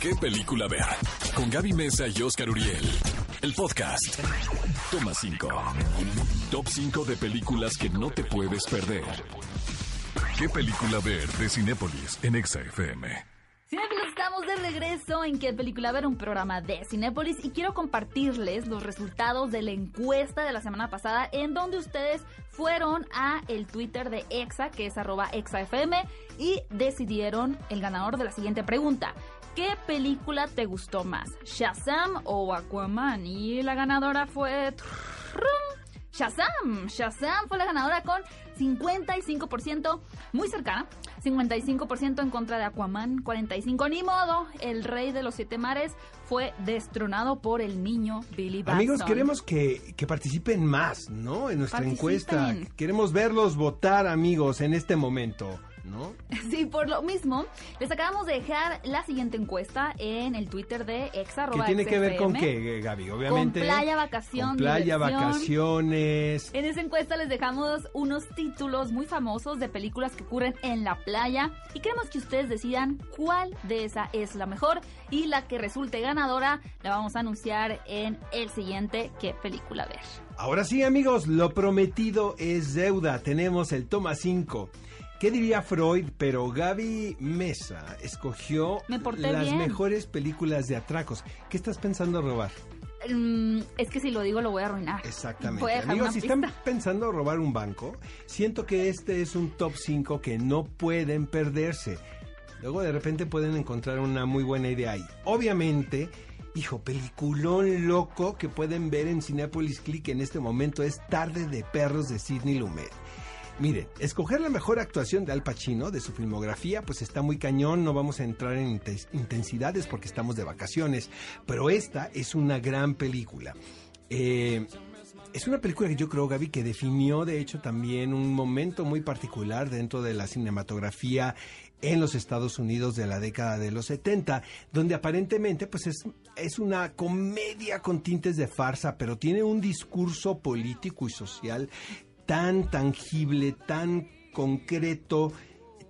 ¿Qué película ver? Con Gaby Mesa y Oscar Uriel. El podcast. Toma 5. Top 5 de películas que no te puedes perder. ¿Qué película ver de Cinépolis en Exa FM? Cinéfilos, estamos de regreso en ¿Qué película ver? Un programa de Cinépolis y quiero compartirles los resultados de la encuesta de la semana pasada en donde ustedes fueron a el Twitter de EXA, que es arroba EXAFM, y decidieron el ganador de la siguiente pregunta. ¿Qué película te gustó más? ¿Shazam o Aquaman? Y la ganadora fue... Shazam. Shazam fue la ganadora con 55%, muy cercana. 55% en contra de Aquaman, 45%. Ni modo, el rey de los siete mares fue destronado por el niño Billy Batson. Amigos, queremos que, que participen más, ¿no? En nuestra encuesta. Queremos verlos votar, amigos, en este momento. ¿No? Sí, por lo mismo, les acabamos de dejar la siguiente encuesta en el Twitter de exa. ¿Qué tiene que ver con qué, Gaby? Obviamente. Con playa, vacación, con playa, vacaciones. En esa encuesta les dejamos unos títulos muy famosos de películas que ocurren en la playa y queremos que ustedes decidan cuál de esa es la mejor y la que resulte ganadora la vamos a anunciar en el siguiente qué película ver. Ahora sí, amigos, lo prometido es deuda. Tenemos el toma 5. ¿Qué diría Freud? Pero Gaby Mesa escogió las mejores películas de atracos. ¿Qué estás pensando robar? Mm, es que si lo digo lo voy a arruinar. Exactamente. Amigos, si están pensando robar un banco, siento que este es un top 5 que no pueden perderse. Luego de repente pueden encontrar una muy buena idea ahí. Obviamente, hijo, peliculón loco que pueden ver en Cinepolis Click en este momento es Tarde de Perros de Sidney Lumet. Mire, escoger la mejor actuación de Al Pacino, de su filmografía, pues está muy cañón, no vamos a entrar en intensidades porque estamos de vacaciones, pero esta es una gran película. Eh, es una película que yo creo, Gaby, que definió de hecho también un momento muy particular dentro de la cinematografía en los Estados Unidos de la década de los 70, donde aparentemente pues es, es una comedia con tintes de farsa, pero tiene un discurso político y social tan tangible, tan concreto,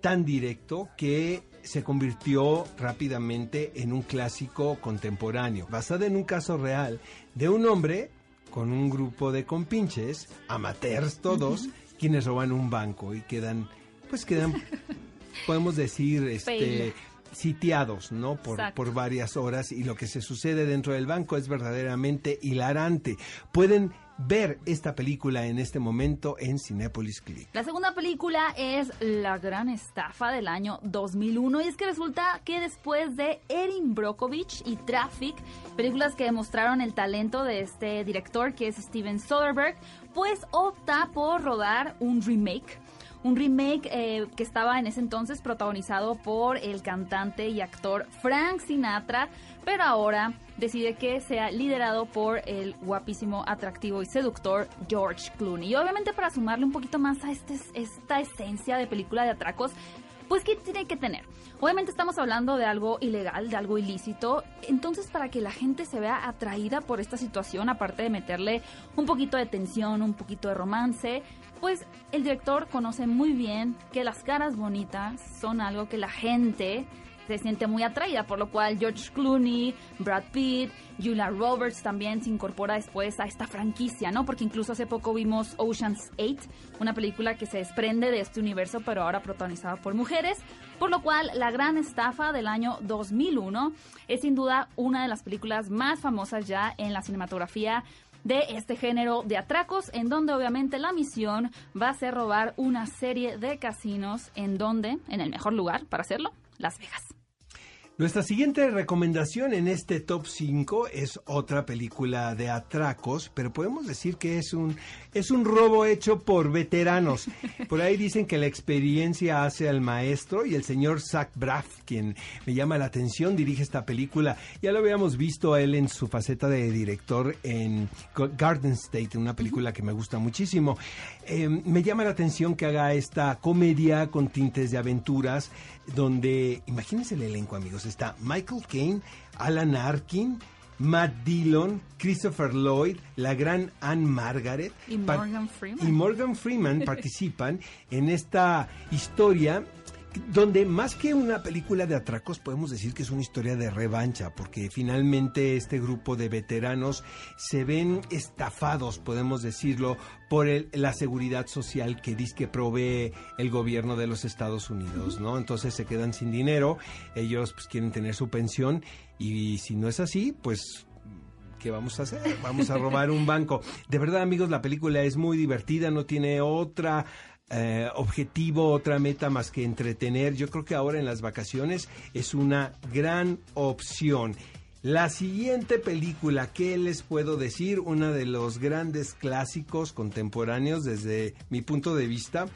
tan directo que se convirtió rápidamente en un clásico contemporáneo, basada en un caso real de un hombre con un grupo de compinches, amateurs todos, quienes roban un banco y quedan, pues quedan, podemos decir, este, sitiados, ¿no? Por, por varias horas y lo que se sucede dentro del banco es verdaderamente hilarante. Pueden ver esta película en este momento en Cinepolis Click. La segunda película es La Gran Estafa del año 2001 y es que resulta que después de Erin Brockovich y Traffic, películas que demostraron el talento de este director que es Steven Soderbergh, pues opta por rodar un remake un remake eh, que estaba en ese entonces protagonizado por el cantante y actor Frank Sinatra, pero ahora decide que sea liderado por el guapísimo, atractivo y seductor George Clooney. Y obviamente para sumarle un poquito más a este, esta esencia de película de atracos, pues ¿qué tiene que tener? Obviamente estamos hablando de algo ilegal, de algo ilícito, entonces para que la gente se vea atraída por esta situación, aparte de meterle un poquito de tensión, un poquito de romance, pues el director conoce muy bien que las caras bonitas son algo que la gente se siente muy atraída, por lo cual George Clooney, Brad Pitt, Julia Roberts también se incorpora después a esta franquicia, ¿no? Porque incluso hace poco vimos Ocean's 8, una película que se desprende de este universo, pero ahora protagonizada por mujeres, por lo cual La Gran Estafa del año 2001 es sin duda una de las películas más famosas ya en la cinematografía de este género de atracos, en donde obviamente la misión va a ser robar una serie de casinos, en donde, en el mejor lugar para hacerlo, Las Vegas. Nuestra siguiente recomendación en este top 5 es otra película de atracos, pero podemos decir que es un, es un robo hecho por veteranos. Por ahí dicen que la experiencia hace al maestro y el señor Zach Braff, quien me llama la atención, dirige esta película. Ya lo habíamos visto a él en su faceta de director en Garden State, una película que me gusta muchísimo. Em, me llama la atención que haga esta comedia con tintes de aventuras, donde, imagínense el elenco amigos, está Michael Caine, Alan Arkin, Matt Dillon, Christopher Lloyd, la gran Anne Margaret. Y Morgan Freeman, y Morgan Freeman participan en esta historia donde más que una película de atracos podemos decir que es una historia de revancha, porque finalmente este grupo de veteranos se ven estafados, podemos decirlo, por la seguridad social que dice que provee el gobierno de los Estados Unidos, ¿no? Entonces se quedan sin dinero, ellos pues quieren tener su pensión y si no es así, pues ¿qué vamos a hacer? Vamos a robar un banco. De verdad, amigos, la película es muy divertida, no tiene otra eh, objetivo, otra meta más que entretener. Yo creo que ahora en las vacaciones es una gran opción. La siguiente película, ¿qué les puedo decir? Una de los grandes clásicos contemporáneos desde mi punto de vista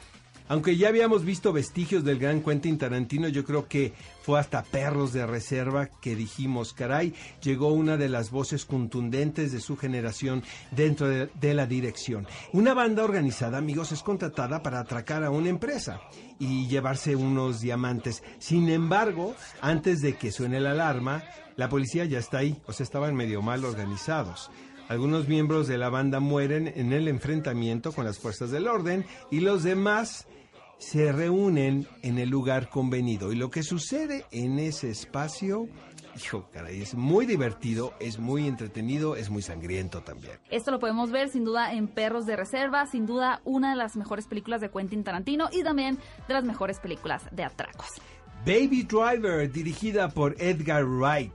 aunque ya habíamos visto vestigios del gran Quentin Tarantino, yo creo que fue hasta Perros de Reserva que dijimos, caray, llegó una de las voces contundentes de su generación dentro de, de la dirección. Una banda organizada, amigos, es contratada para atracar a una empresa y llevarse unos diamantes. Sin embargo, antes de que suene la alarma, la policía ya está ahí, o sea, estaban medio mal organizados. Algunos miembros de la banda mueren en el enfrentamiento con las fuerzas del orden y los demás se reúnen en el lugar convenido. Y lo que sucede en ese espacio, hijo, caray, es muy divertido, es muy entretenido, es muy sangriento también. Esto lo podemos ver sin duda en Perros de Reserva, sin duda una de las mejores películas de Quentin Tarantino y también de las mejores películas de atracos. Baby Driver, dirigida por Edgar Wright,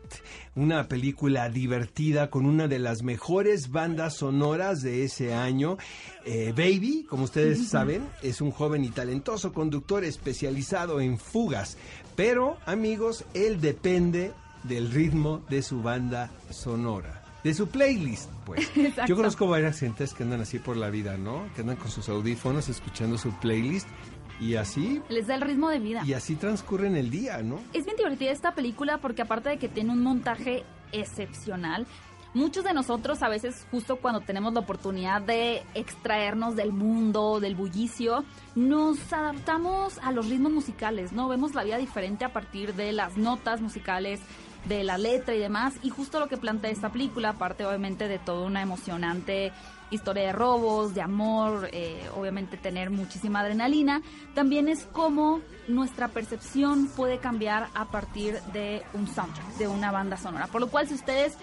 una película divertida con una de las mejores bandas sonoras de ese año. Eh, Baby, como ustedes saben, es un joven y talentoso conductor especializado en fugas, pero amigos, él depende del ritmo de su banda sonora de su playlist, pues. Yo conozco varias gentes que andan así por la vida, ¿no? Que andan con sus audífonos escuchando su playlist y así... Les da el ritmo de vida. Y así transcurren el día, ¿no? Es bien divertida esta película porque aparte de que tiene un montaje excepcional, muchos de nosotros a veces justo cuando tenemos la oportunidad de extraernos del mundo, del bullicio, nos adaptamos a los ritmos musicales, ¿no? Vemos la vida diferente a partir de las notas musicales, de la letra y demás. Y justo lo que plantea esta película, aparte obviamente de toda una emocionante historia de robos, de amor, eh, obviamente tener muchísima adrenalina, también es como nuestra percepción puede cambiar a partir de un soundtrack, de una banda sonora. Por lo cual si ustedes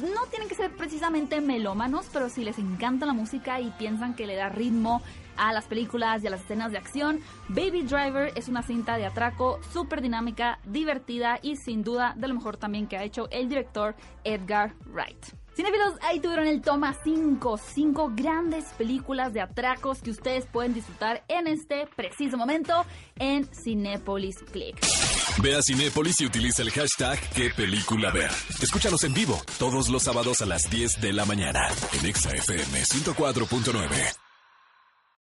no tienen que ser precisamente melómanos, pero si les encanta la música y piensan que le da ritmo a las películas y a las escenas de acción, Baby Driver es una cinta de atraco súper dinámica, divertida y sin duda de lo mejor también que ha hecho el director Edgar Wright. Cinefilos, ahí tuvieron el toma 5, 5 grandes películas de atracos que ustedes pueden disfrutar en este preciso momento en Cinepolis Click. Ve a Cinépolis y utiliza el hashtag qué película ver. Escúchanos en vivo todos los sábados a las 10 de la mañana en ExaFM 104.9.